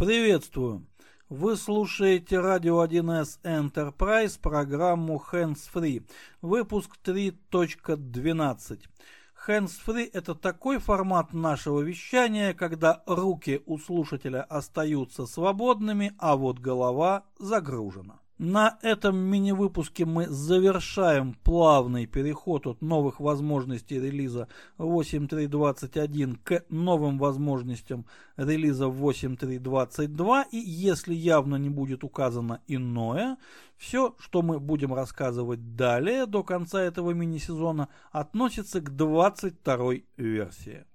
Приветствую! Вы слушаете радио 1С Enterprise, программу Hands Free, выпуск 3.12. Hands Free – это такой формат нашего вещания, когда руки у слушателя остаются свободными, а вот голова загружена. На этом мини-выпуске мы завершаем плавный переход от новых возможностей релиза 8.3.21 к новым возможностям релиза 8.3.22. И если явно не будет указано иное, все, что мы будем рассказывать далее до конца этого мини-сезона, относится к 22 версии.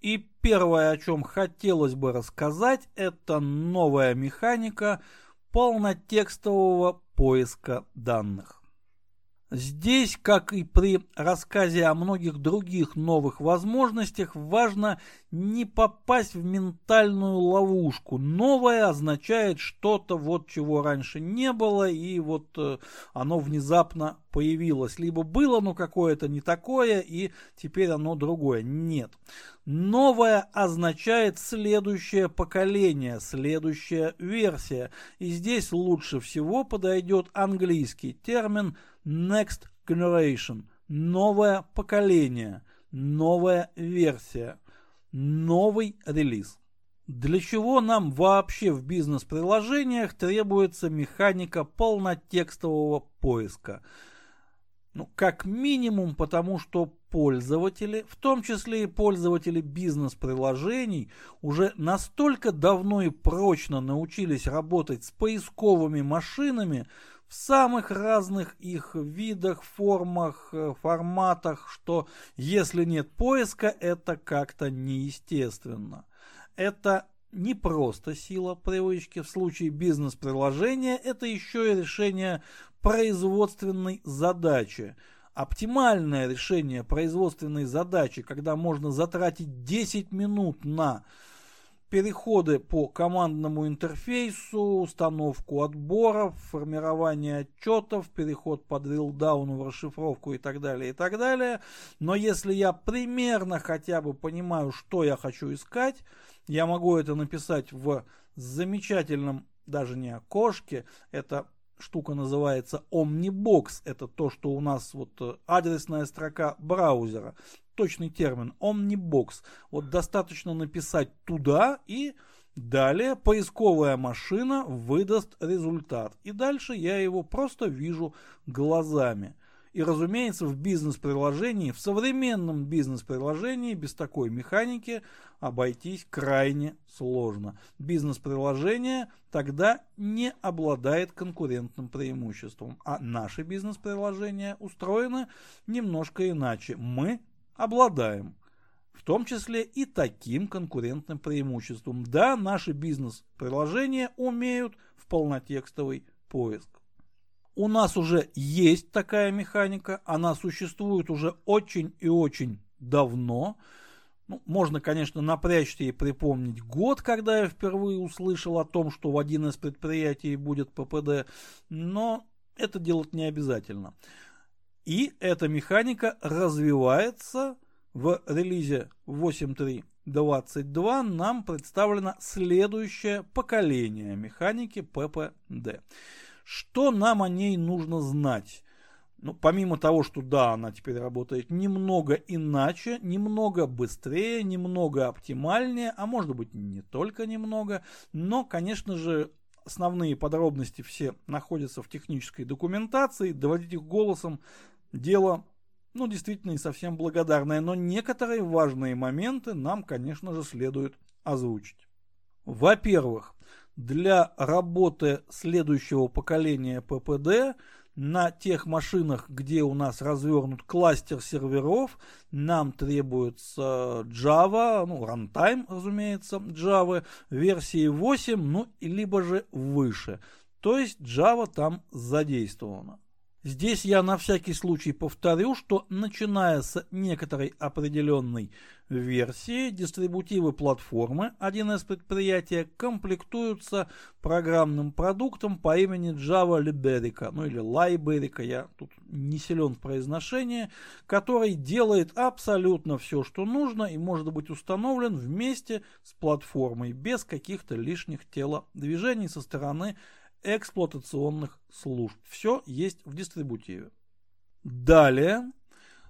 И первое, о чем хотелось бы рассказать, это новая механика – полнотекстового поиска данных. Здесь, как и при рассказе о многих других новых возможностях, важно не попасть в ментальную ловушку. Новое означает что-то, вот чего раньше не было, и вот э, оно внезапно появилось. Либо было, но какое-то не такое, и теперь оно другое. Нет. Новое означает следующее поколение, следующая версия. И здесь лучше всего подойдет английский термин Next Generation. Новое поколение, новая версия, новый релиз. Для чего нам вообще в бизнес-приложениях требуется механика полнотекстового поиска? Ну, как минимум, потому что пользователи, в том числе и пользователи бизнес-приложений, уже настолько давно и прочно научились работать с поисковыми машинами в самых разных их видах, формах, э, форматах, что если нет поиска, это как-то неестественно. Это не просто сила привычки. В случае бизнес-приложения это еще и решение производственной задачи. Оптимальное решение производственной задачи, когда можно затратить 10 минут на переходы по командному интерфейсу, установку отборов, формирование отчетов, переход по дрилдауну в расшифровку и так далее, и так далее. Но если я примерно хотя бы понимаю, что я хочу искать, я могу это написать в замечательном даже не окошке, это штука называется Omnibox. Это то, что у нас вот э, адресная строка браузера. Точный термин Omnibox. Вот достаточно написать туда и далее поисковая машина выдаст результат. И дальше я его просто вижу глазами. И, разумеется, в бизнес-приложении, в современном бизнес-приложении без такой механики обойтись крайне сложно. Бизнес-приложение тогда не обладает конкурентным преимуществом, а наши бизнес-приложения устроены немножко иначе. Мы обладаем в том числе и таким конкурентным преимуществом. Да, наши бизнес-приложения умеют в полнотекстовый поиск. У нас уже есть такая механика, она существует уже очень и очень давно. Ну, можно, конечно, напрячься и припомнить год, когда я впервые услышал о том, что в один из предприятий будет ППД, но это делать не обязательно. И эта механика развивается в релизе 8.3.22 нам представлено следующее поколение механики ППД. Что нам о ней нужно знать? Ну, помимо того, что да, она теперь работает немного иначе, немного быстрее, немного оптимальнее, а может быть не только немного, но, конечно же, основные подробности все находятся в технической документации, доводить их голосом дело, ну, действительно не совсем благодарное, но некоторые важные моменты нам, конечно же, следует озвучить. Во-первых, для работы следующего поколения ППД на тех машинах, где у нас развернут кластер серверов, нам требуется Java, ну, runtime, разумеется, Java, версии 8, ну, либо же выше. То есть Java там задействована. Здесь я на всякий случай повторю, что начиная с некоторой определенной версии, дистрибутивы платформы 1С предприятия комплектуются программным продуктом по имени Java Liberica, ну или Liberica, я тут не силен в произношении, который делает абсолютно все, что нужно и может быть установлен вместе с платформой, без каких-то лишних телодвижений со стороны эксплуатационных служб. Все есть в дистрибутиве. Далее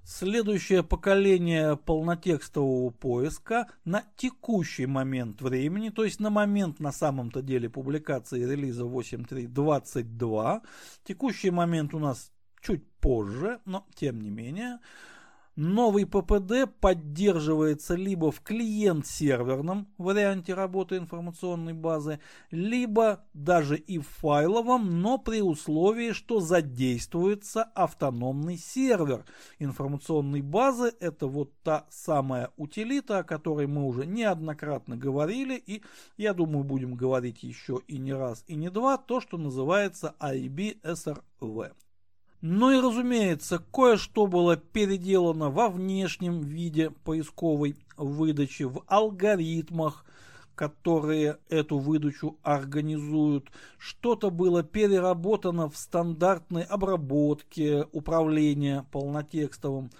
Следующее поколение полнотекстового поиска на текущий момент времени, то есть на момент на самом-то деле публикации релиза 8.3.22, текущий момент у нас чуть позже, но тем не менее, Новый ППД поддерживается либо в клиент-серверном варианте работы информационной базы, либо даже и в файловом, но при условии, что задействуется автономный сервер информационной базы. Это вот та самая утилита, о которой мы уже неоднократно говорили, и я думаю будем говорить еще и не раз, и не два, то, что называется IBSRV. Ну и разумеется, кое-что было переделано во внешнем виде поисковой выдачи, в алгоритмах, которые эту выдачу организуют. Что-то было переработано в стандартной обработке управления полнотекстовым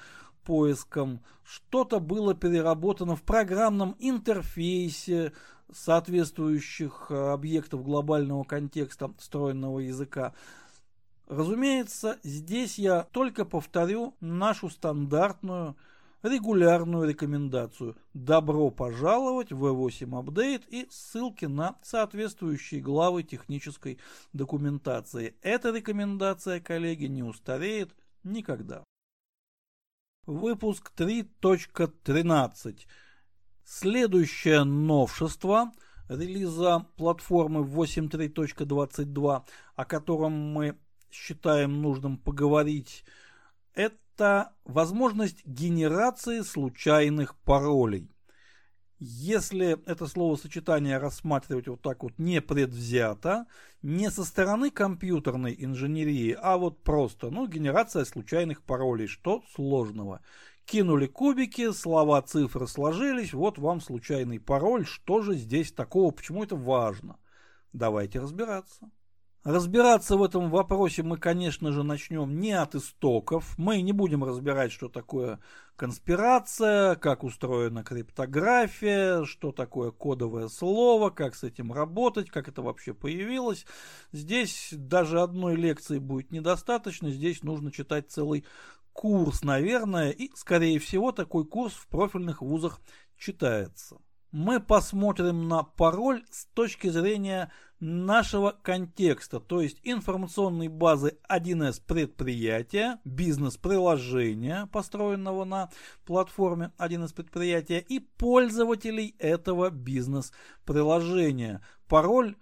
поиском. Что-то было переработано в программном интерфейсе соответствующих э, объектов глобального контекста встроенного языка. Разумеется, здесь я только повторю нашу стандартную регулярную рекомендацию. Добро пожаловать в V8 Update и ссылки на соответствующие главы технической документации. Эта рекомендация, коллеги, не устареет никогда. Выпуск 3.13. Следующее новшество релиза платформы 8.3.22, о котором мы считаем нужным поговорить, это возможность генерации случайных паролей. Если это словосочетание рассматривать вот так вот непредвзято, не со стороны компьютерной инженерии, а вот просто, ну, генерация случайных паролей, что сложного. Кинули кубики, слова, цифры сложились, вот вам случайный пароль, что же здесь такого, почему это важно? Давайте разбираться. Разбираться в этом вопросе мы, конечно же, начнем не от истоков. Мы не будем разбирать, что такое конспирация, как устроена криптография, что такое кодовое слово, как с этим работать, как это вообще появилось. Здесь даже одной лекции будет недостаточно, здесь нужно читать целый курс, наверное, и, скорее всего, такой курс в профильных вузах читается. Мы посмотрим на пароль с точки зрения нашего контекста, то есть информационной базы 1С предприятия, бизнес-приложения, построенного на платформе 1С предприятия и пользователей этого бизнес-приложения. Пароль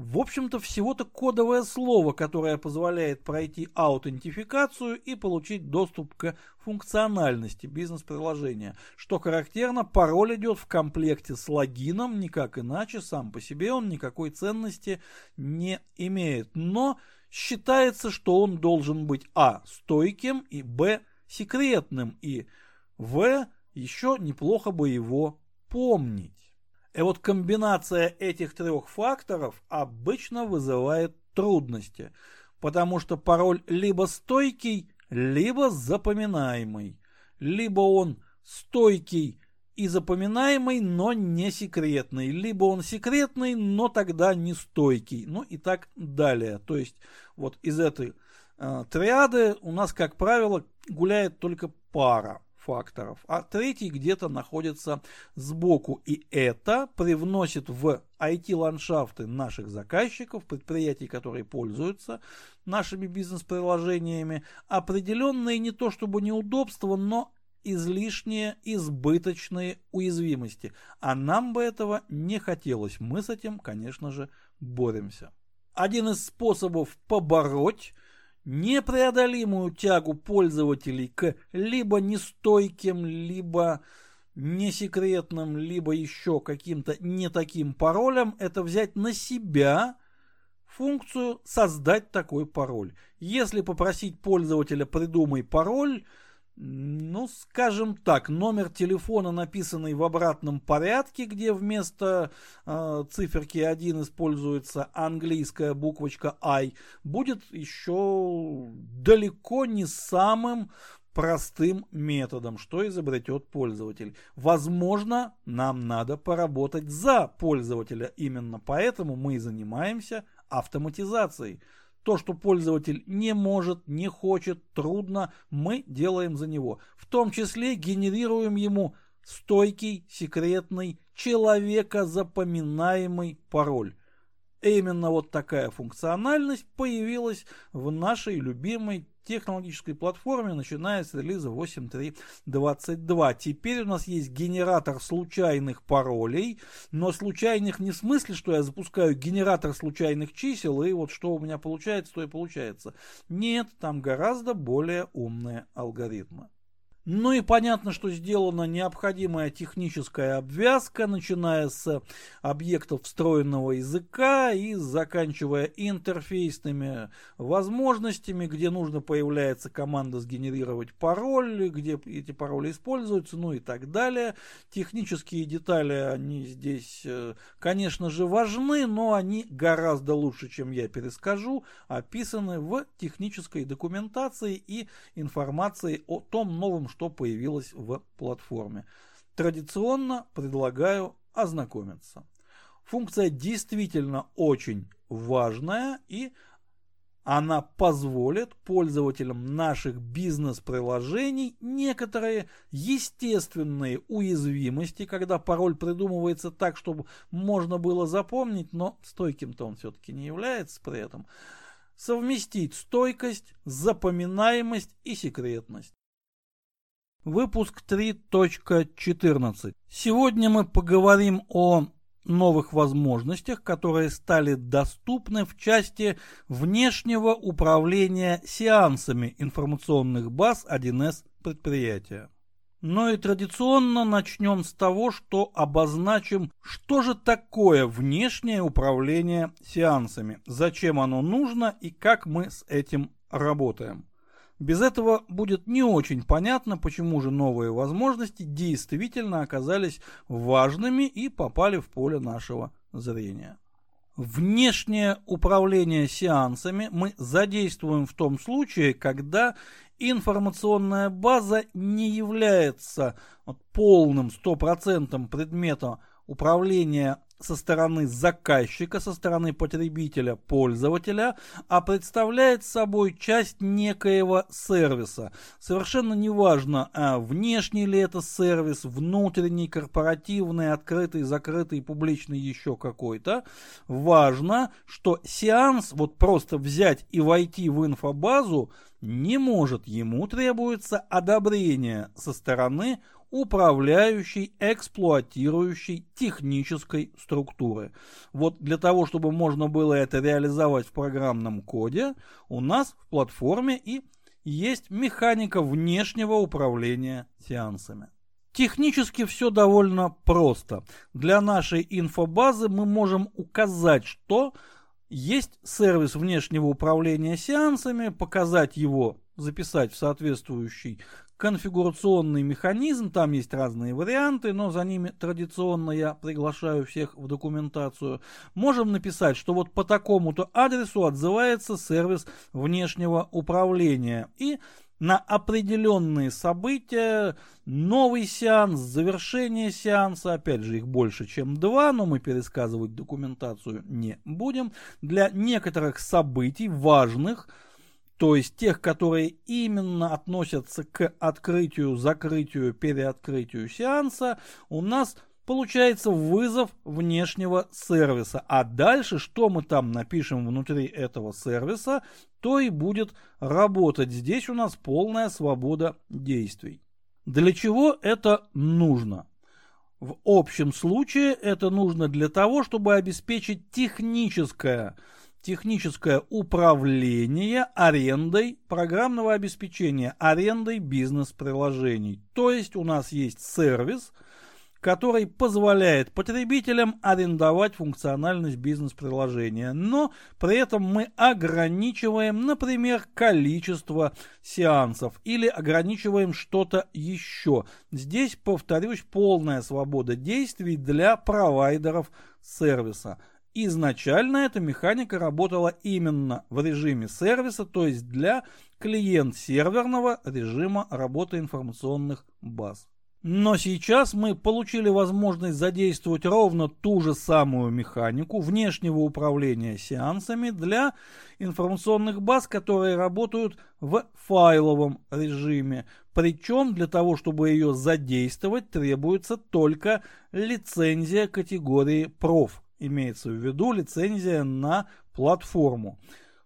в общем-то, всего-то кодовое слово, которое позволяет пройти аутентификацию и получить доступ к функциональности бизнес-приложения. Что характерно, пароль идет в комплекте с логином, никак иначе, сам по себе он никакой ценности не имеет. Но считается, что он должен быть а. стойким и б. секретным, и в. еще неплохо бы его помнить. И вот комбинация этих трех факторов обычно вызывает трудности, потому что пароль либо стойкий, либо запоминаемый. Либо он стойкий и запоминаемый, но не секретный. Либо он секретный, но тогда не стойкий. Ну и так далее. То есть вот из этой э, триады у нас, как правило, гуляет только пара факторов, а третий где-то находится сбоку. И это привносит в IT-ландшафты наших заказчиков, предприятий, которые пользуются нашими бизнес-приложениями, определенные не то чтобы неудобства, но излишние, избыточные уязвимости. А нам бы этого не хотелось. Мы с этим, конечно же, боремся. Один из способов побороть непреодолимую тягу пользователей к либо нестойким, либо несекретным, либо еще каким-то не таким паролям, это взять на себя функцию создать такой пароль. Если попросить пользователя придумай пароль, Ну, скажем так, номер телефона, написанный в обратном порядке, где вместо э, циферки 1 используется английская буквочка I, будет еще далеко не самым простым методом, что изобретет пользователь. Возможно, нам надо поработать за пользователя. Именно поэтому мы и занимаемся автоматизацией. То, что пользователь не может, не хочет, трудно, мы делаем за него. В том числе генерируем ему стойкий, секретный, человека запоминаемый пароль. Именно вот такая функциональность появилась в нашей любимой технологической платформе, начиная с релиза 8.3.22. Теперь у нас есть генератор случайных паролей, но случайных не в смысле, что я запускаю генератор случайных чисел, и вот что у меня получается, то и получается. Нет, там гораздо более умные алгоритмы. Ну и понятно, что сделана необходимая техническая обвязка, начиная с объектов встроенного языка и заканчивая интерфейсными возможностями, где нужно появляется команда сгенерировать пароль, где эти пароли используются, ну и так далее. Технические детали, они здесь, э, конечно же, важны, но они гораздо лучше, чем я перескажу, описаны в технической документации и информации о том новом, что что появилось в платформе. Традиционно предлагаю ознакомиться. Функция действительно очень важная и она позволит пользователям наших бизнес-приложений некоторые естественные уязвимости, когда пароль придумывается так, чтобы можно было запомнить, но стойким-то он все-таки не является при этом, совместить стойкость, запоминаемость и секретность. Выпуск 3.14. Сегодня мы поговорим о новых возможностях, которые стали доступны в части внешнего управления сеансами информационных баз 1С предприятия. Но и традиционно начнем с того, что обозначим, что же такое внешнее управление сеансами, зачем оно нужно и как мы с этим работаем. Без этого будет не очень понятно, почему же новые возможности действительно оказались важными и попали в поле нашего зрения. Внешнее управление сеансами мы задействуем в том случае, когда информационная база не является полным стопроцентным предметом управления со стороны заказчика, со стороны потребителя, пользователя, а представляет собой часть некоего сервиса. Совершенно неважно, а внешний ли это сервис, внутренний, корпоративный, открытый, закрытый, публичный, еще какой-то. Важно, что сеанс вот просто взять и войти в инфобазу не может. Ему требуется одобрение со стороны управляющей, эксплуатирующей технической структуры. Вот для того, чтобы можно было это реализовать в программном коде, у нас в платформе и есть механика внешнего управления сеансами. Технически все довольно просто. Для нашей инфобазы мы можем указать, что есть сервис внешнего управления сеансами, показать его, записать в соответствующий конфигурационный механизм, там есть разные варианты, но за ними традиционно я приглашаю всех в документацию. Можем написать, что вот по такому-то адресу отзывается сервис внешнего управления. И на определенные события, новый сеанс, завершение сеанса, опять же их больше, чем два, но мы пересказывать документацию не будем. Для некоторых событий важных, то есть тех, которые именно относятся к открытию, закрытию, переоткрытию сеанса, у нас получается вызов внешнего сервиса. А дальше, что мы там напишем внутри этого сервиса, то и будет работать. Здесь у нас полная свобода действий. Для чего это нужно? В общем случае это нужно для того, чтобы обеспечить техническое техническое управление арендой программного обеспечения, арендой бизнес-приложений. То есть у нас есть сервис, который позволяет потребителям арендовать функциональность бизнес-приложения, но при этом мы ограничиваем, например, количество сеансов или ограничиваем что-то еще. Здесь, повторюсь, полная свобода действий для провайдеров сервиса. Изначально эта механика работала именно в режиме сервиса, то есть для клиент-серверного режима работы информационных баз. Но сейчас мы получили возможность задействовать ровно ту же самую механику внешнего управления сеансами для информационных баз, которые работают в файловом режиме. Причем для того, чтобы ее задействовать, требуется только лицензия категории проф. Имеется в виду лицензия на платформу.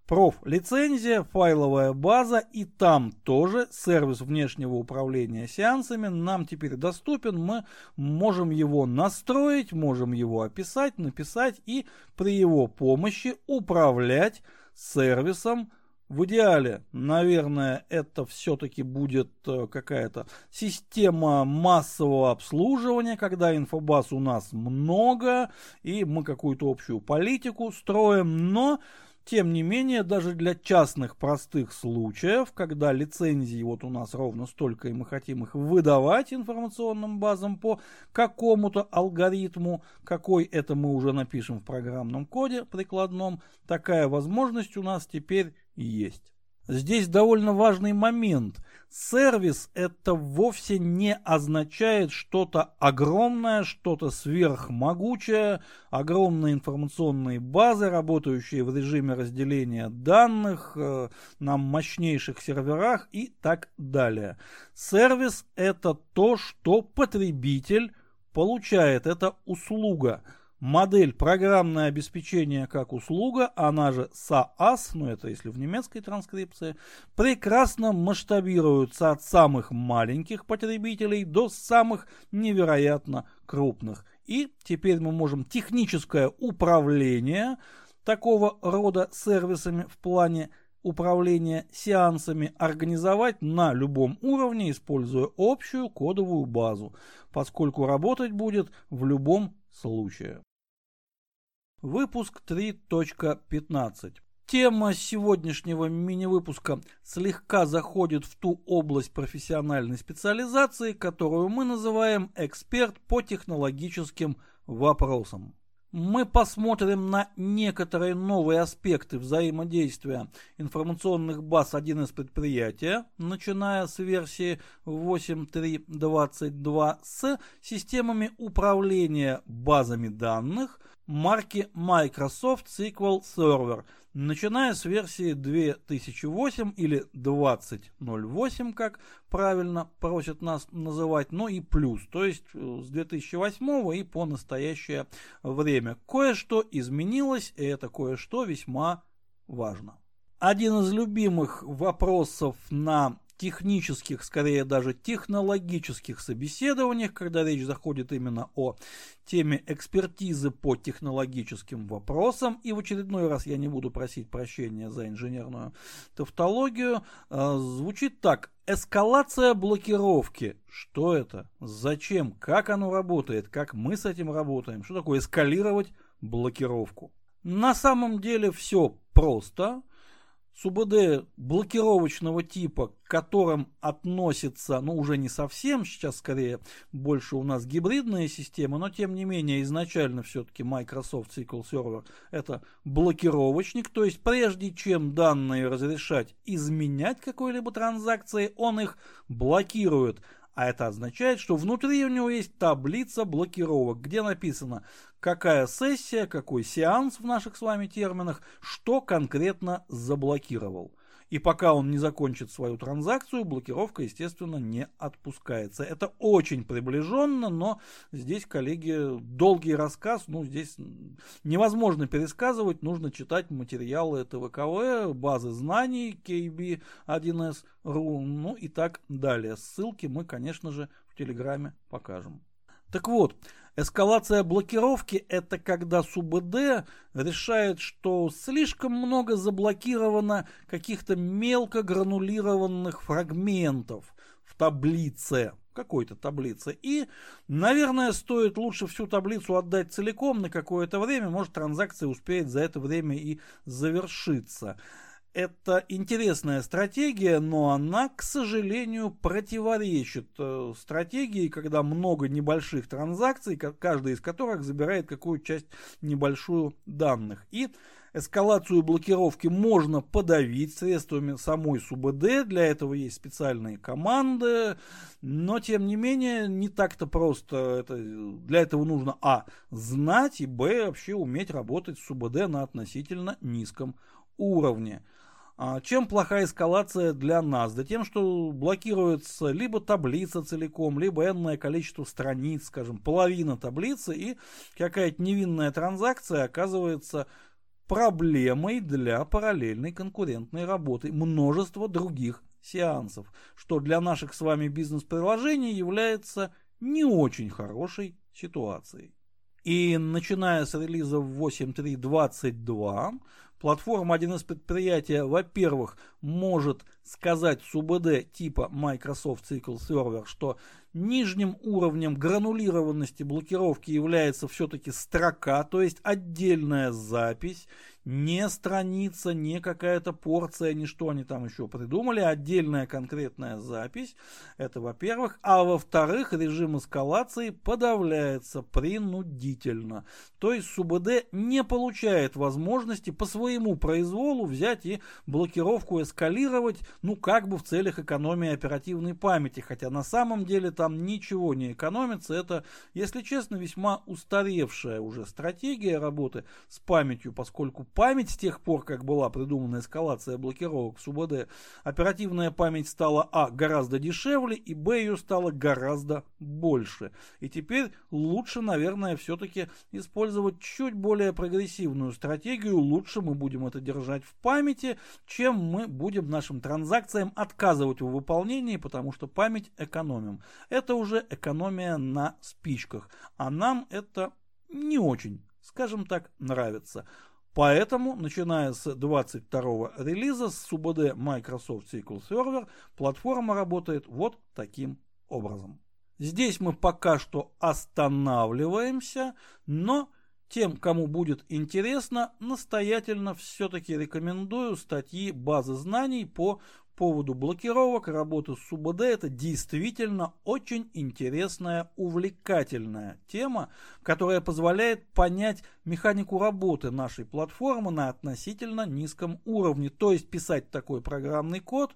Проф лицензия, файловая база и там тоже сервис внешнего управления сеансами нам теперь доступен. Мы можем его настроить, можем его описать, написать и при его помощи управлять сервисом в идеале, наверное, это все-таки будет э, какая-то система массового обслуживания, когда инфобаз у нас много, и мы какую-то общую политику строим, но тем не менее, даже для частных простых случаев, когда лицензии вот у нас ровно столько, и мы хотим их выдавать информационным базам по какому-то алгоритму, какой это мы уже напишем в программном коде прикладном, такая возможность у нас теперь есть. Здесь довольно важный момент. Сервис это вовсе не означает что-то огромное, что-то сверхмогучее, огромные информационные базы, работающие в режиме разделения данных э, на мощнейших серверах и так далее. Сервис это то, что потребитель получает, это услуга – Модель программное обеспечение как услуга, она же SaaS, ну это если в немецкой транскрипции, прекрасно масштабируется от самых маленьких потребителей до самых невероятно крупных. И теперь мы можем техническое управление такого рода сервисами в плане управления сеансами организовать на любом уровне, используя общую кодовую базу, поскольку работать будет в любом случае. Выпуск 3.15. Тема сегодняшнего мини-выпуска слегка заходит в ту область профессиональной специализации, которую мы называем «эксперт по технологическим вопросам». Мы посмотрим на некоторые новые аспекты взаимодействия информационных баз 1С предприятия, начиная с версии 8.3.22 с системами управления базами данных – марки Microsoft SQL Server, начиная с версии 2008 или 2008, как правильно просят нас называть, но и плюс, то есть э, с 2008 и по настоящее время. Кое-что изменилось, и это кое-что весьма важно. Один из любимых вопросов на технических, скорее даже технологических собеседованиях, когда речь заходит именно о теме экспертизы по технологическим вопросам. И в очередной раз я не буду просить прощения за инженерную тавтологию. Э, звучит так. Эскалация блокировки. Что это? Зачем? Как оно работает? Как мы с этим работаем? Что такое эскалировать блокировку? На самом деле все просто. СУБД блокировочного типа, к которым относится, ну уже не совсем, сейчас скорее больше у нас гибридные системы, но тем не менее изначально все-таки Microsoft SQL Server это блокировочник, то есть прежде чем данные разрешать изменять какой-либо транзакции, он их блокирует. А это означает, что внутри у него есть таблица блокировок, где написано, какая сессия, какой сеанс в наших с вами терминах, что конкретно заблокировал. И пока он не закончит свою транзакцию, блокировка, естественно, не отпускается. Это очень приближенно, но здесь, коллеги, долгий рассказ, ну, здесь невозможно пересказывать, нужно читать материалы ТВКВ, базы знаний KB1S.ru, ну и так далее. Ссылки мы, конечно же, в Телеграме покажем. Так вот, Эскалация блокировки – это когда СУБД решает, что слишком много заблокировано каких-то мелко гранулированных фрагментов в таблице какой-то таблице. И, наверное, стоит лучше всю таблицу отдать целиком на какое-то время. Может, транзакция успеет за это время и завершиться. Это интересная стратегия, но она, к сожалению, противоречит э, стратегии, когда много небольших транзакций, каждая из которых забирает какую-то часть небольшую данных. И эскалацию блокировки можно подавить средствами самой СУБД, для этого есть специальные команды, но тем не менее не так-то просто. Это, для этого нужно а. знать и б. вообще уметь работать с СУБД на относительно низком уровне. А чем плохая эскалация для нас? Да тем, что блокируется либо таблица целиком, либо энное количество страниц, скажем, половина таблицы, и какая-то невинная транзакция оказывается проблемой для параллельной конкурентной работы множества других сеансов, что для наших с вами бизнес-приложений является не очень хорошей ситуацией. И начиная с релиза 8.3.22, платформа 1С предприятия, во-первых, может сказать СУБД типа Microsoft SQL Server, что нижним уровнем гранулированности блокировки является все-таки строка, то есть отдельная запись, не страница, не какая-то порция, не что они там еще придумали, отдельная конкретная запись. Это во-первых. А во-вторых, режим эскалации подавляется принудительно. То есть СУБД не получает возможности по своему произволу взять и блокировку эскалировать, ну как бы в целях экономии оперативной памяти. Хотя на самом деле там ничего не экономится. Это, если честно, весьма устаревшая уже стратегия работы с памятью, поскольку память с тех пор, как была придумана эскалация блокировок СУБД, оперативная память стала а. гораздо дешевле и б. ее стало гораздо больше. И теперь лучше, наверное, все-таки использовать чуть более прогрессивную стратегию. Лучше мы будем это держать в памяти, чем мы будем нашим транзакциям отказывать в выполнении, потому что память экономим. Это уже экономия на спичках. А нам это не очень, скажем так, нравится. Поэтому, начиная с 22 релиза с СУБД Microsoft SQL Server, платформа работает вот таким образом. Здесь мы пока что останавливаемся, но тем, кому будет интересно, настоятельно все-таки рекомендую статьи базы знаний по поводу блокировок, работы с СУБД, это действительно очень интересная, увлекательная тема, которая позволяет понять механику работы нашей платформы на относительно низком уровне. То есть писать такой программный код,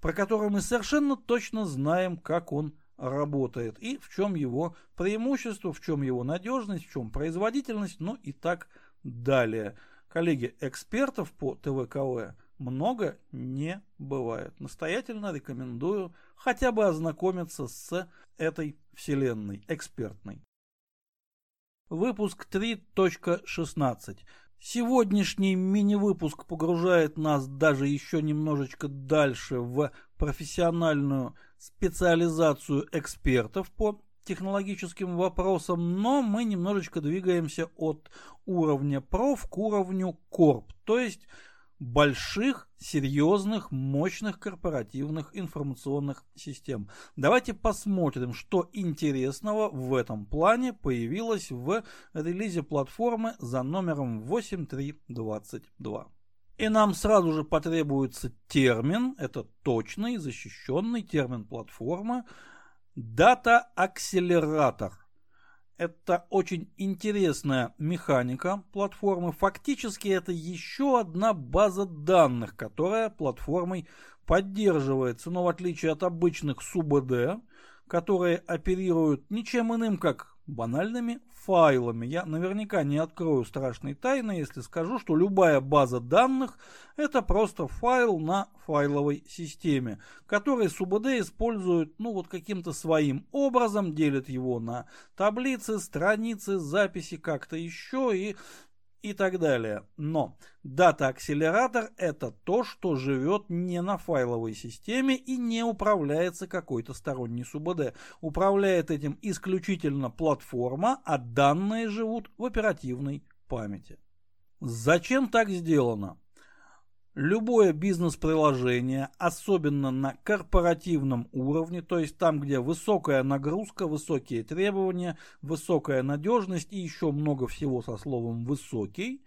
про который мы совершенно точно знаем, как он работает и в чем его преимущество, в чем его надежность, в чем производительность, ну и так далее. Коллеги, экспертов по ТВКВ много не бывает. Настоятельно рекомендую хотя бы ознакомиться с этой вселенной экспертной. Выпуск 3.16. Сегодняшний мини-выпуск погружает нас даже еще немножечко дальше в профессиональную специализацию экспертов по технологическим вопросам, но мы немножечко двигаемся от уровня проф к уровню корп, то есть больших, серьезных, мощных корпоративных информационных систем. Давайте посмотрим, что интересного в этом плане появилось в релизе платформы за номером 8322. И нам сразу же потребуется термин, это точный, защищенный термин платформы, дата-акселератор. Это очень интересная механика платформы. Фактически это еще одна база данных, которая платформой поддерживается, но в отличие от обычных СУБД, которые оперируют ничем иным, как банальными файлами. Я наверняка не открою страшной тайны, если скажу, что любая база данных это просто файл на файловой системе, который СУБД использует ну вот каким-то своим образом, делит его на таблицы, страницы, записи как-то еще и и так далее. Но дата-акселератор это то, что живет не на файловой системе и не управляется какой-то сторонний СУБД. Управляет этим исключительно платформа, а данные живут в оперативной памяти. Зачем так сделано? Любое бизнес-приложение, особенно на корпоративном уровне, то есть там, где высокая нагрузка, высокие требования, высокая надежность и еще много всего со словом «высокий»,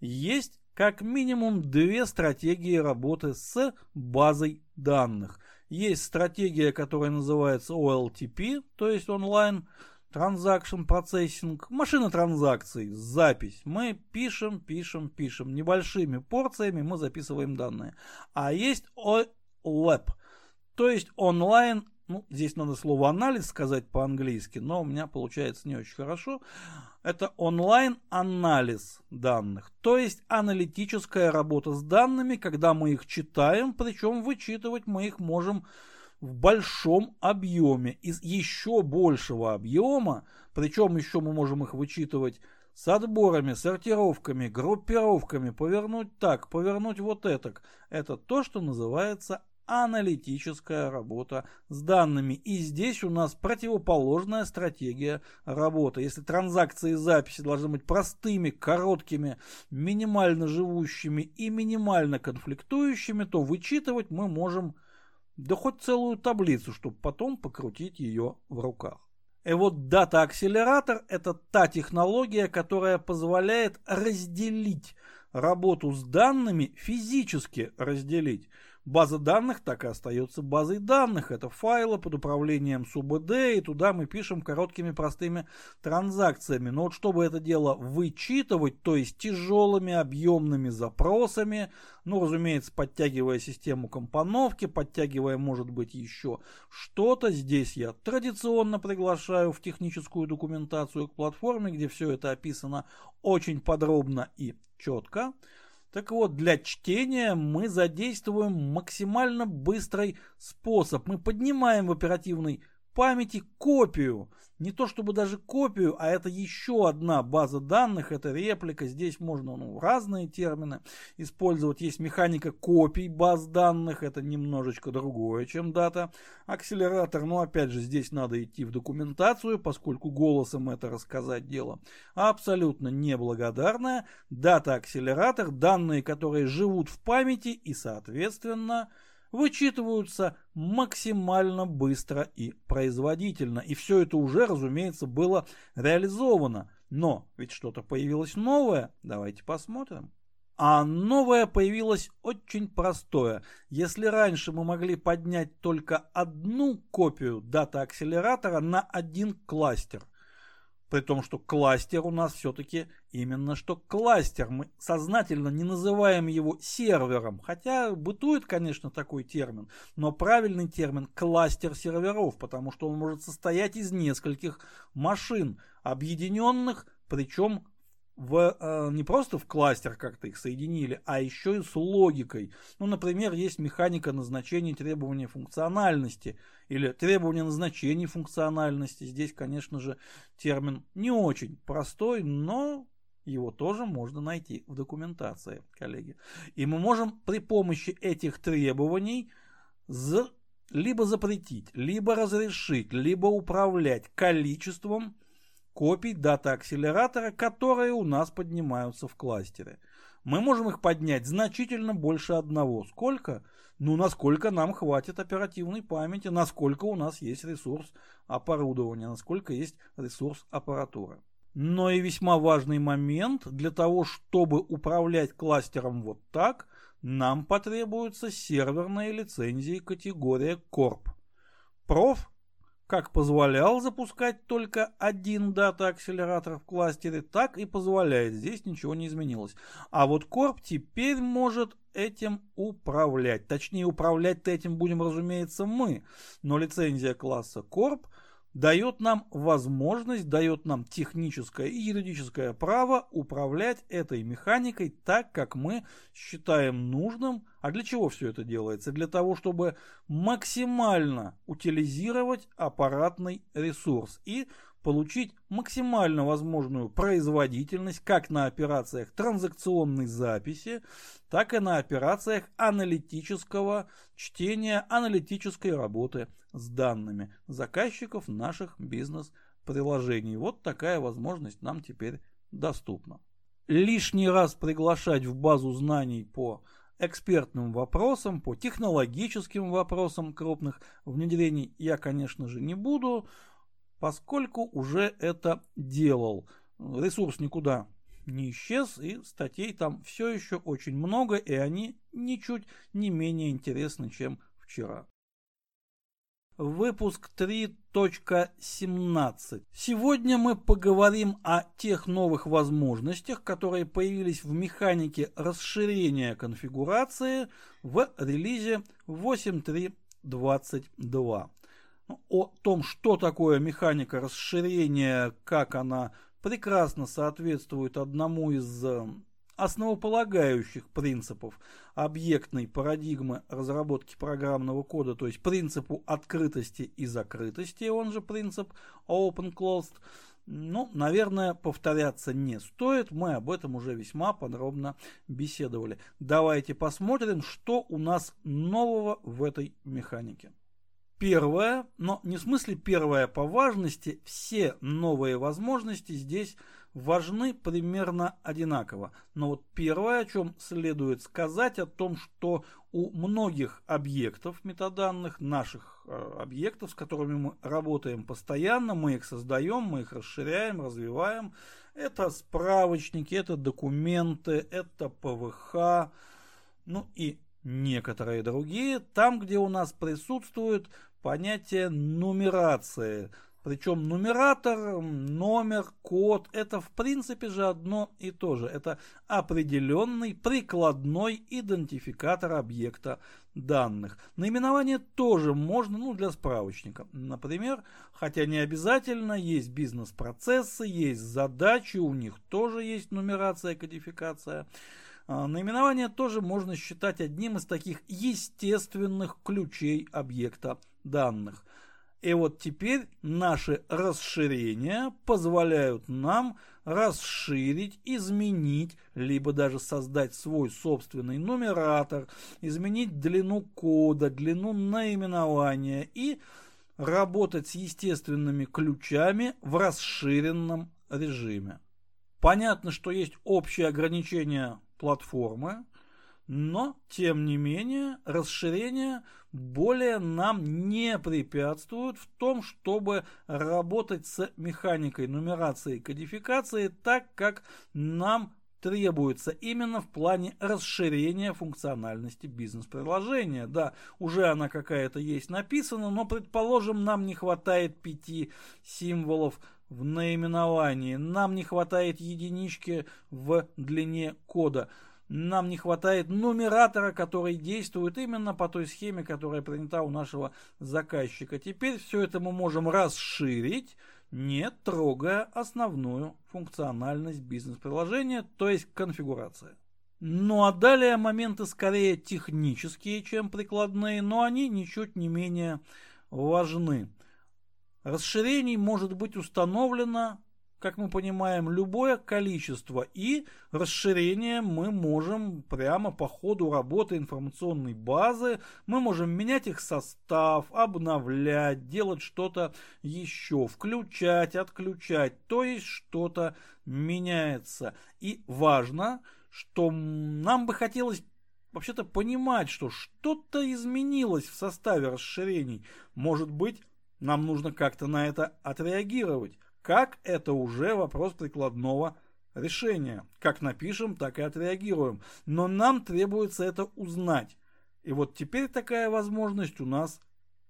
есть как минимум две стратегии работы с базой данных. Есть стратегия, которая называется OLTP, то есть онлайн Transaction Processing, машина транзакций, запись. Мы пишем, пишем, пишем. Небольшими порциями мы записываем данные. А есть OLAP, то есть онлайн, ну, здесь надо слово анализ сказать по-английски, но у меня получается не очень хорошо. Это онлайн-анализ данных, то есть аналитическая работа с данными, когда мы их читаем, причем вычитывать мы их можем в большом объеме, из еще большего объема, причем еще мы можем их вычитывать с отборами, сортировками, группировками, повернуть так, повернуть вот это. Это то, что называется аналитическая работа с данными. И здесь у нас противоположная стратегия работы. Если транзакции и записи должны быть простыми, короткими, минимально живущими и минимально конфликтующими, то вычитывать мы можем да хоть целую таблицу, чтобы потом покрутить ее в руках. И вот дата-акселератор – это та технология, которая позволяет разделить работу с данными, физически разделить – База данных так и остается базой данных. Это файлы под управлением СУБД, и туда мы пишем короткими простыми транзакциями. Но вот чтобы это дело вычитывать, то есть тяжелыми объемными запросами, ну, разумеется, подтягивая систему компоновки, подтягивая, может быть, еще что-то, здесь я традиционно приглашаю в техническую документацию к платформе, где все это описано очень подробно и четко. Так вот, для чтения мы задействуем максимально быстрый способ. Мы поднимаем в оперативной памяти копию не то чтобы даже копию, а это еще одна база данных, это реплика. Здесь можно ну, разные термины использовать. Есть механика копий баз данных, это немножечко другое, чем дата. Акселератор, ну опять же, здесь надо идти в документацию, поскольку голосом это рассказать дело абсолютно неблагодарное. Дата-акселератор, данные, которые живут в памяти и, соответственно, вычитываются максимально быстро и производительно. И все это уже, разумеется, было реализовано. Но ведь что-то появилось новое. Давайте посмотрим. А новое появилось очень простое. Если раньше мы могли поднять только одну копию дата акселератора на один кластер, при том, что кластер у нас все-таки именно что кластер. Мы сознательно не называем его сервером. Хотя бытует, конечно, такой термин. Но правильный термин кластер серверов, потому что он может состоять из нескольких машин, объединенных, причем в, э, не просто в кластер как-то их соединили, а еще и с логикой. Ну, например, есть механика назначения требования функциональности или требования назначения функциональности. Здесь, конечно же, термин не очень простой, но его тоже можно найти в документации, коллеги. И мы можем при помощи этих требований за, либо запретить, либо разрешить, либо управлять количеством копий дата-акселератора, которые у нас поднимаются в кластере. Мы можем их поднять значительно больше одного. Сколько? Ну, насколько нам хватит оперативной памяти, насколько у нас есть ресурс оборудования, насколько есть ресурс аппаратуры. Но и весьма важный момент, для того, чтобы управлять кластером вот так, нам потребуется серверная лицензия категория Corp. Проф как позволял запускать только один дата-акселератор в кластере, так и позволяет. Здесь ничего не изменилось. А вот Корп теперь может этим управлять. Точнее, управлять этим будем, разумеется, мы. Но лицензия класса Корп – дает нам возможность, дает нам техническое и юридическое право управлять этой механикой так, как мы считаем нужным. А для чего все это делается? Для того, чтобы максимально утилизировать аппаратный ресурс и получить максимально возможную производительность как на операциях транзакционной записи, так и на операциях аналитического чтения, аналитической работы с данными заказчиков наших бизнес-приложений. Вот такая возможность нам теперь доступна. Лишний раз приглашать в базу знаний по экспертным вопросам, по технологическим вопросам крупных внедрений я, конечно же, не буду, поскольку уже это делал. Ресурс никуда не исчез, и статей там все еще очень много, и они ничуть не менее интересны, чем вчера. Выпуск 3.17. Сегодня мы поговорим о тех новых возможностях, которые появились в механике расширения конфигурации в релизе 8.3.22. О том, что такое механика расширения, как она прекрасно соответствует одному из э, основополагающих принципов объектной парадигмы разработки программного кода, то есть принципу открытости и закрытости, он же принцип open-closed, ну, наверное, повторяться не стоит, мы об этом уже весьма подробно беседовали. Давайте посмотрим, что у нас нового в этой механике. Первое, но не в смысле первое по важности, все новые возможности здесь важны примерно одинаково. Но вот первое, о чем следует сказать, о том, что у многих объектов метаданных, наших э, объектов, с которыми мы работаем постоянно, мы их создаем, мы их расширяем, развиваем, это справочники, это документы, это ПВХ, ну и некоторые другие, там, где у нас присутствует понятие нумерации. Причем нумератор, номер, код – это в принципе же одно и то же. Это определенный прикладной идентификатор объекта данных. Наименование тоже можно ну, для справочника. Например, хотя не обязательно, есть бизнес-процессы, есть задачи, у них тоже есть нумерация, кодификация. А, наименование тоже можно считать одним из таких естественных ключей объекта данных. И вот теперь наши расширения позволяют нам расширить, изменить, либо даже создать свой собственный нумератор, изменить длину кода, длину наименования и работать с естественными ключами в расширенном режиме. Понятно, что есть общие ограничения платформы, но, тем не менее, расширение более нам не препятствует в том, чтобы работать с механикой нумерации и кодификации так, как нам требуется именно в плане расширения функциональности бизнес-приложения. Да, уже она какая-то есть написана, но, предположим, нам не хватает пяти символов в наименовании, нам не хватает единички в длине кода – нам не хватает нумератора, который действует именно по той схеме, которая принята у нашего заказчика. Теперь все это мы можем расширить, не трогая основную функциональность бизнес-приложения, то есть конфигурация. Ну а далее моменты скорее технические, чем прикладные, но они ничуть не менее важны. Расширений может быть установлено как мы понимаем, любое количество и расширение мы можем прямо по ходу работы информационной базы, мы можем менять их состав, обновлять, делать что-то еще, включать, отключать, то есть что-то меняется. И важно, что нам бы хотелось вообще-то понимать, что что-то изменилось в составе расширений. Может быть, нам нужно как-то на это отреагировать. Как это уже вопрос прикладного решения. Как напишем, так и отреагируем. Но нам требуется это узнать. И вот теперь такая возможность у нас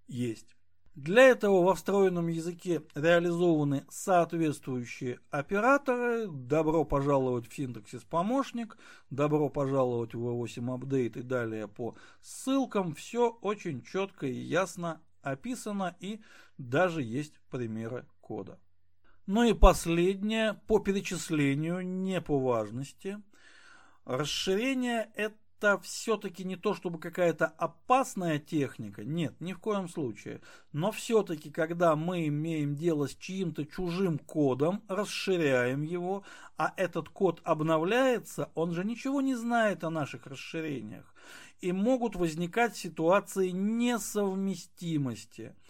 есть. Для этого во встроенном языке реализованы соответствующие операторы. Добро пожаловать в синтаксис помощник, добро пожаловать в V8 Update и далее по ссылкам. Все очень четко и ясно описано и даже есть примеры кода. Ну и последнее, по перечислению, не по важности. Расширение это все-таки не то, чтобы какая-то опасная техника, нет, ни в коем случае. Но все-таки, когда мы имеем дело с чьим-то чужим кодом, расширяем его, а этот код обновляется, он же ничего не знает о наших расширениях. И могут возникать ситуации несовместимости –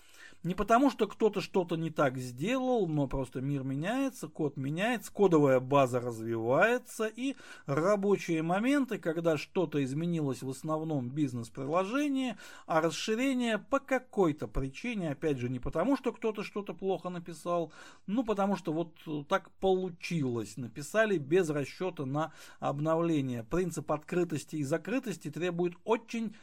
Не потому, что кто-то что-то не так сделал, но просто мир меняется, код меняется, кодовая база развивается, и рабочие моменты, когда что-то изменилось в основном бизнес-приложении, а расширение по какой-то причине, опять же, не потому, что кто-то что-то плохо написал, ну, потому что вот так получилось. Написали без расчета на обновление. Принцип открытости и закрытости требует очень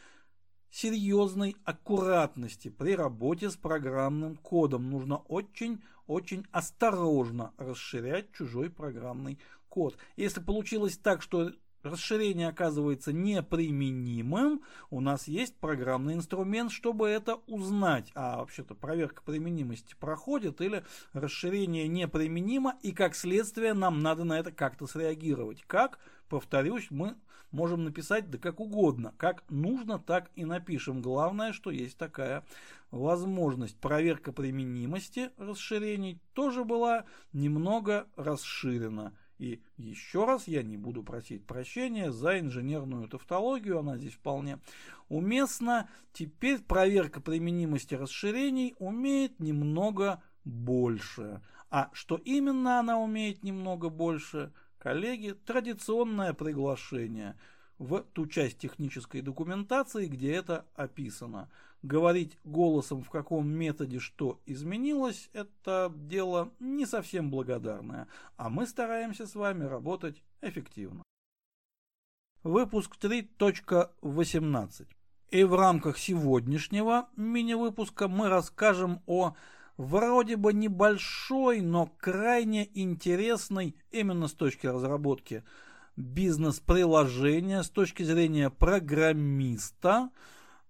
серьезной аккуратности при работе с программным кодом. Нужно очень-очень осторожно расширять чужой программный код. Если получилось так, что расширение оказывается неприменимым, у нас есть программный инструмент, чтобы это узнать. А вообще-то проверка применимости проходит или расширение неприменимо, и как следствие нам надо на это как-то среагировать. Как? Повторюсь, мы можем написать да как угодно. Как нужно, так и напишем. Главное, что есть такая возможность. Проверка применимости расширений тоже была немного расширена. И еще раз я не буду просить прощения за инженерную тавтологию, она здесь вполне уместна. Теперь проверка применимости расширений умеет немного больше. А что именно она умеет немного больше – коллеги, традиционное приглашение в ту часть технической документации, где это описано. Говорить голосом, в каком методе что изменилось, это дело не совсем благодарное, а мы стараемся с вами работать эффективно. Выпуск 3.18. И в рамках сегодняшнего мини-выпуска мы расскажем о вроде бы небольшой, но крайне интересный именно с точки разработки бизнес-приложения, с точки зрения программиста,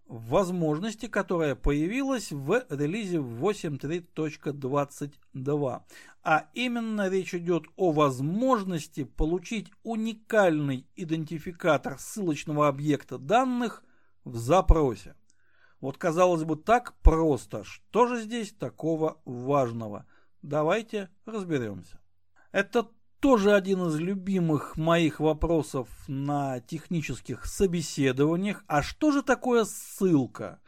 возможности, которая появилась в релизе 8.3.22. А именно речь идет о возможности получить уникальный идентификатор ссылочного объекта данных в запросе. Вот казалось бы так просто. Что же здесь такого важного? Давайте разберемся. Это тоже один из любимых моих вопросов на технических собеседованиях. А что же такое ссылка?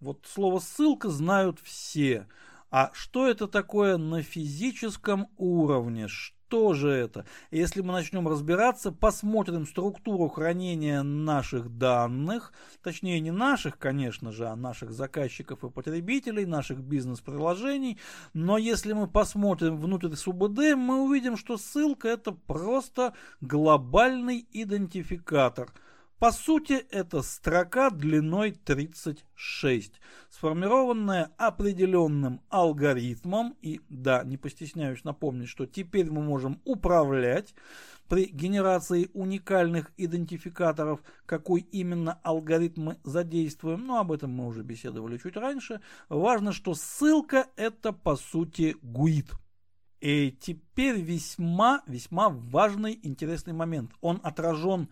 Вот слово ссылка знают все. А что это такое на физическом уровне? Что же это? Если мы начнем разбираться, посмотрим структуру хранения наших данных, точнее не наших, конечно же, а наших заказчиков и потребителей, наших бизнес-приложений, но если мы посмотрим внутрь СУБД, мы увидим, что ссылка это просто глобальный идентификатор – по сути, это строка длиной 36, сформированная определенным алгоритмом. И да, не постесняюсь напомнить, что теперь мы можем управлять при генерации уникальных идентификаторов, какой именно алгоритм мы задействуем. Но об этом мы уже беседовали чуть раньше. Важно, что ссылка это по сути GUID. И теперь весьма, весьма важный, интересный момент. Он отражен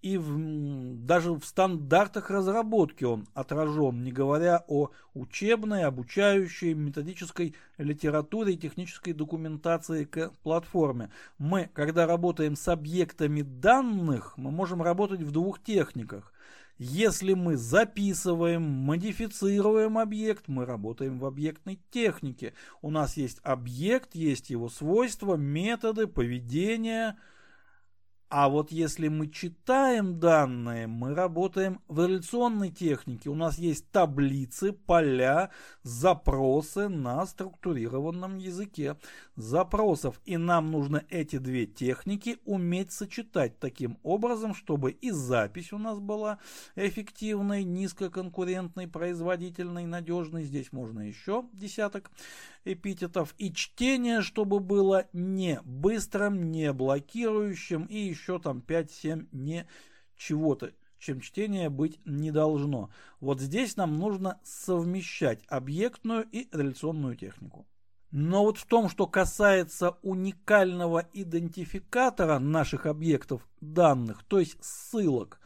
и в, даже в стандартах разработки он отражен, не говоря о учебной, обучающей, методической литературе и технической документации к платформе. Мы, когда работаем с объектами данных, мы можем работать в двух техниках. Если мы записываем, модифицируем объект, мы работаем в объектной технике. У нас есть объект, есть его свойства, методы, поведение – а вот если мы читаем данные, мы работаем в реляционной технике. У нас есть таблицы, поля, запросы на структурированном языке запросов. И нам нужно эти две техники уметь сочетать таким образом, чтобы и запись у нас была эффективной, низкоконкурентной, производительной, надежной. Здесь можно еще десяток эпитетов. И чтение, чтобы было не быстрым, не блокирующим. И еще там 5-7 не чего-то чем чтение быть не должно. Вот здесь нам нужно совмещать объектную и реляционную технику. Но вот в том, что касается уникального идентификатора наших объектов данных, то есть ссылок,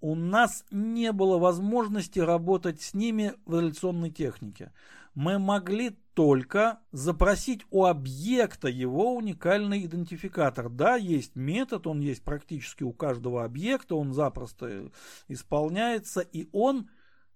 у нас не было возможности работать с ними в реляционной технике мы могли только запросить у объекта его уникальный идентификатор. Да, есть метод, он есть практически у каждого объекта, он запросто исполняется, и он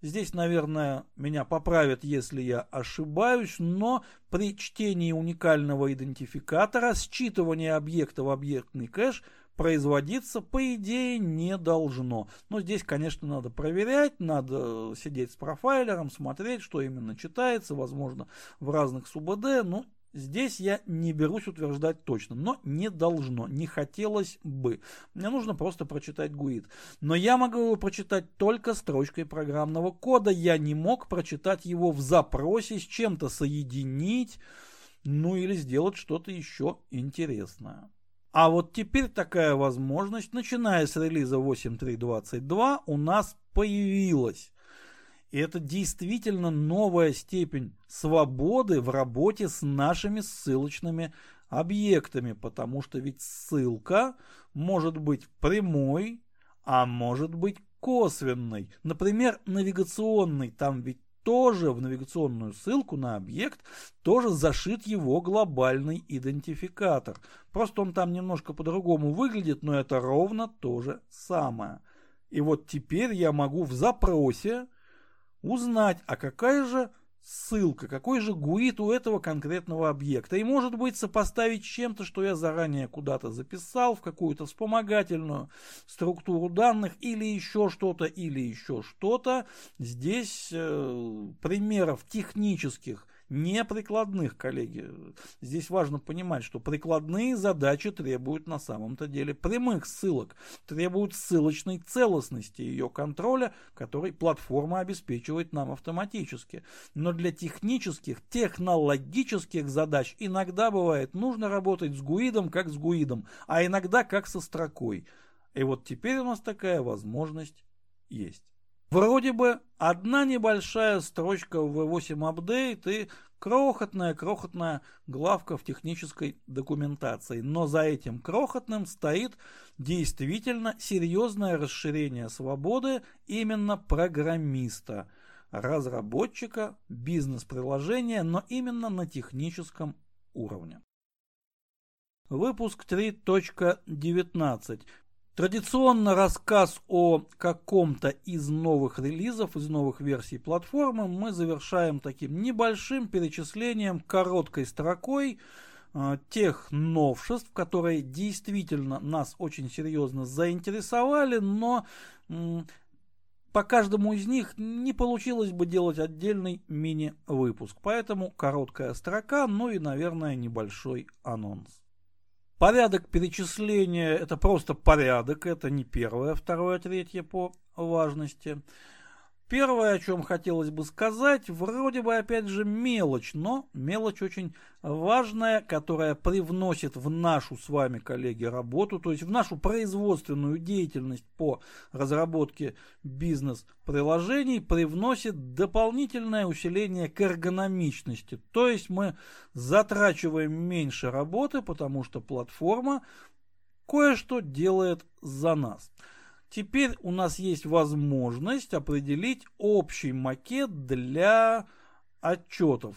Здесь, наверное, меня поправят, если я ошибаюсь, но при чтении уникального идентификатора считывание объекта в объектный кэш производиться, по идее, не должно. Но здесь, конечно, надо проверять, надо сидеть с профайлером, смотреть, что именно читается, возможно, в разных СУБД. Ну, Здесь я не берусь утверждать точно, но не должно, не хотелось бы. Мне нужно просто прочитать ГУИД. Но я могу его прочитать только строчкой программного кода. Я не мог прочитать его в запросе, с чем-то соединить, ну или сделать что-то еще интересное. А вот теперь такая возможность, начиная с релиза 8.3.22, у нас появилась. И это действительно новая степень свободы в работе с нашими ссылочными объектами, потому что ведь ссылка может быть прямой, а может быть косвенной. Например, навигационный, там ведь тоже в навигационную ссылку на объект тоже зашит его глобальный идентификатор. Просто он там немножко по-другому выглядит, но это ровно то же самое. И вот теперь я могу в запросе узнать, а какая же ссылка, какой же гуит у этого конкретного объекта. И может быть сопоставить чем-то, что я заранее куда-то записал, в какую-то вспомогательную структуру данных, или еще что-то, или еще что-то. Здесь э, примеров технических не прикладных, коллеги. Здесь важно понимать, что прикладные задачи требуют на самом-то деле прямых ссылок, требуют ссылочной целостности ее контроля, который платформа обеспечивает нам автоматически. Но для технических, технологических задач иногда бывает нужно работать с гуидом как с гуидом, а иногда как со строкой. И вот теперь у нас такая возможность есть. Вроде бы одна небольшая строчка в V8 Update и крохотная-крохотная главка в технической документации. Но за этим крохотным стоит действительно серьезное расширение свободы именно программиста, разработчика бизнес-приложения, но именно на техническом уровне. Выпуск 3.19. Традиционно рассказ о каком-то из новых релизов, из новых версий платформы мы завершаем таким небольшим перечислением, короткой строкой э, тех новшеств, которые действительно нас очень серьезно заинтересовали, но э, по каждому из них не получилось бы делать отдельный мини-выпуск. Поэтому короткая строка, ну и, наверное, небольшой анонс. Порядок перечисления – это просто порядок, это не первое, второе, третье по важности. Первое, о чем хотелось бы сказать, вроде бы опять же мелочь, но мелочь очень важная, которая привносит в нашу с вами, коллеги, работу, то есть в нашу производственную деятельность по разработке бизнес-приложений, привносит дополнительное усиление к эргономичности. То есть мы затрачиваем меньше работы, потому что платформа кое-что делает за нас. Теперь у нас есть возможность определить общий макет для отчетов.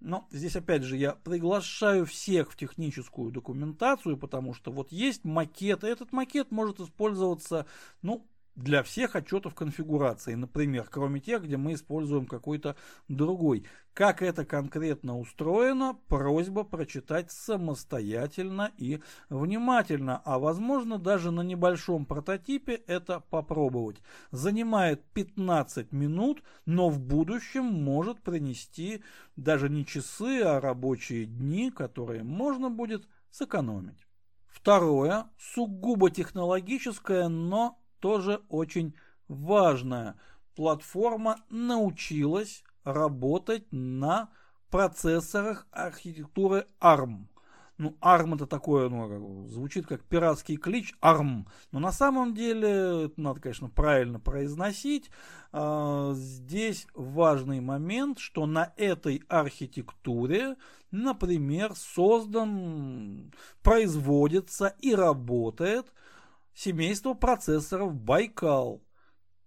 Но здесь опять же я приглашаю всех в техническую документацию, потому что вот есть макет, и этот макет может использоваться, ну, для всех отчетов конфигурации, например, кроме тех, где мы используем какой-то другой. Как это конкретно устроено, просьба прочитать самостоятельно и внимательно, а возможно даже на небольшом прототипе это попробовать. Занимает 15 минут, но в будущем может принести даже не часы, а рабочие дни, которые можно будет сэкономить. Второе, сугубо технологическое, но тоже очень важная. Платформа научилась работать на процессорах архитектуры ARM. Ну, ARM это такое, ну, звучит как пиратский клич ARM. Но на самом деле, это надо, конечно, правильно произносить. А, здесь важный момент, что на этой архитектуре, например, создан, производится и работает – семейство процессоров Байкал.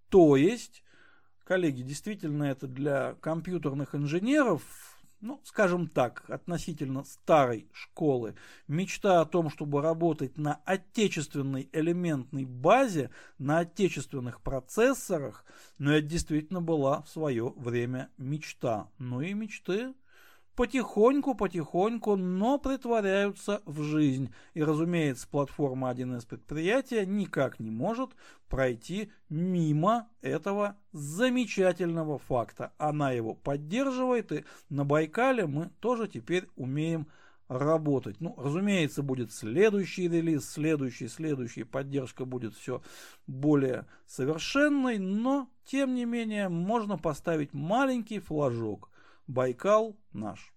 То есть, коллеги, действительно это для компьютерных инженеров, ну, скажем так, относительно старой школы, мечта о том, чтобы работать на отечественной элементной базе, на отечественных процессорах, но это действительно была в свое время мечта. Ну и мечты потихоньку-потихоньку, но притворяются в жизнь. И, разумеется, платформа 1С предприятия никак не может пройти мимо этого замечательного факта. Она его поддерживает, и на Байкале мы тоже теперь умеем работать. Ну, разумеется, будет следующий релиз, следующий, следующий, поддержка будет все более совершенной, но, тем не менее, можно поставить маленький флажок – Байкал наш.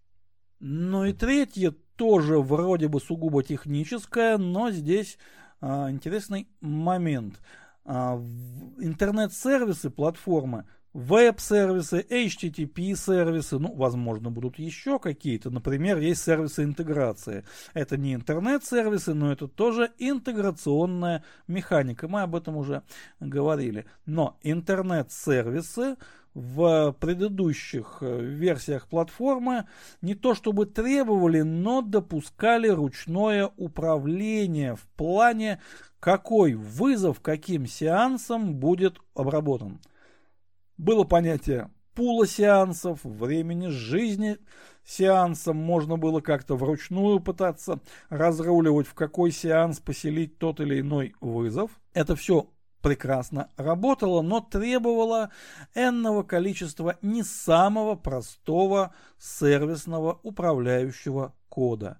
Ну и третье тоже вроде бы сугубо техническое, но здесь а, интересный момент. А, интернет-сервисы, платформы, веб-сервисы, HTTP-сервисы, ну, возможно, будут еще какие-то. Например, есть сервисы интеграции. Это не интернет-сервисы, но это тоже интеграционная механика. Мы об этом уже говорили. Но интернет-сервисы в предыдущих э, версиях платформы не то чтобы требовали, но допускали ручное управление в плане, какой вызов каким сеансом будет обработан. Было понятие пула сеансов, времени жизни сеансом можно было как-то вручную пытаться разруливать, в какой сеанс поселить тот или иной вызов. Это все прекрасно работала, но требовала энного количества не самого простого сервисного управляющего кода.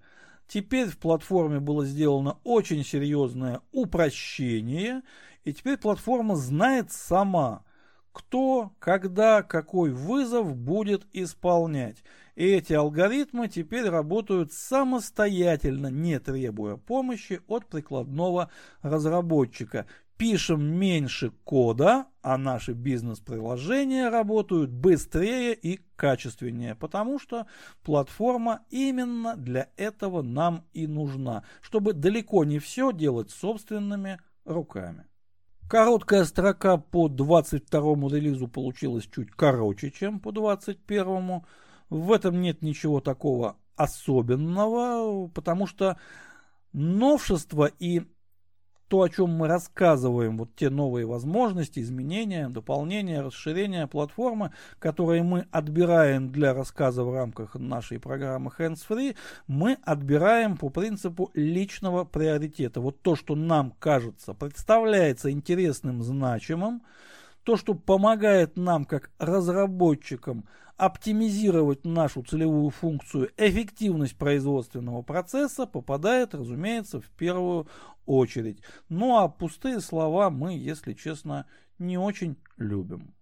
Теперь в платформе было сделано очень серьезное упрощение, и теперь платформа знает сама, кто, когда, какой вызов будет исполнять. И эти алгоритмы теперь работают самостоятельно, не требуя помощи от прикладного разработчика пишем меньше кода, а наши бизнес-приложения работают быстрее и качественнее, потому что платформа именно для этого нам и нужна, чтобы далеко не все делать собственными руками. Короткая строка по 22 релизу получилась чуть короче, чем по 21. В этом нет ничего такого особенного, потому что новшества и то, о чем мы рассказываем, вот те новые возможности, изменения, дополнения, расширения платформы, которые мы отбираем для рассказа в рамках нашей программы Hands Free, мы отбираем по принципу личного приоритета. Вот то, что нам кажется, представляется интересным, значимым, то, что помогает нам, как разработчикам, оптимизировать нашу целевую функцию, эффективность производственного процесса попадает, разумеется, в первую очередь. Ну а пустые слова мы, если честно, не очень любим.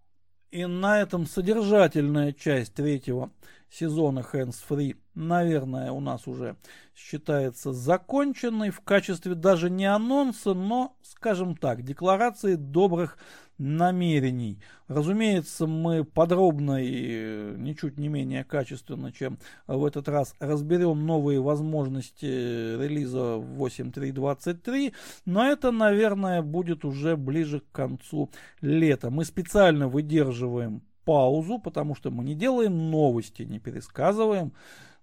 И на этом содержательная часть третьего сезона Hands Free, наверное, у нас уже считается законченной в качестве даже не анонса, но, скажем так, декларации добрых намерений. Разумеется, мы подробно и э, ничуть не менее качественно, чем в этот раз, разберем новые возможности релиза 8.3.23, но это, наверное, будет уже ближе к концу лета. Мы специально выдерживаем паузу, потому что мы не делаем новости, не пересказываем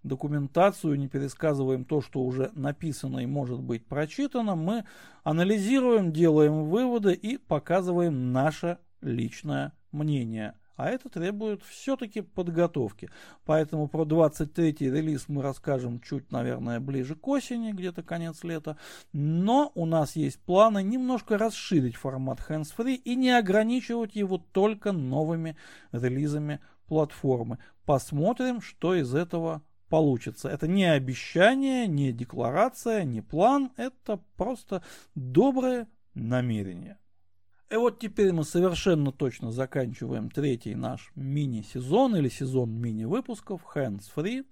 документацию, не пересказываем то, что уже написано и может быть прочитано, мы анализируем, делаем выводы и показываем наше личное мнение. А это требует все-таки подготовки. Поэтому про 23-й релиз мы расскажем чуть, наверное, ближе к осени, где-то конец лета. Но у нас есть планы немножко расширить формат hands-free и не ограничивать его только новыми релизами платформы. Посмотрим, что из этого получится. Это не обещание, не декларация, не план, это просто доброе намерение. И вот теперь мы совершенно точно заканчиваем третий наш мини-сезон или сезон мини-выпусков Hands Free.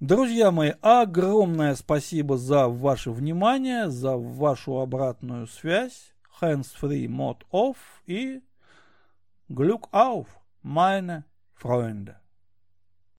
Друзья мои, огромное спасибо за ваше внимание, за вашу обратную связь. Hands Free Mod Off и Glück auf, meine Freunde.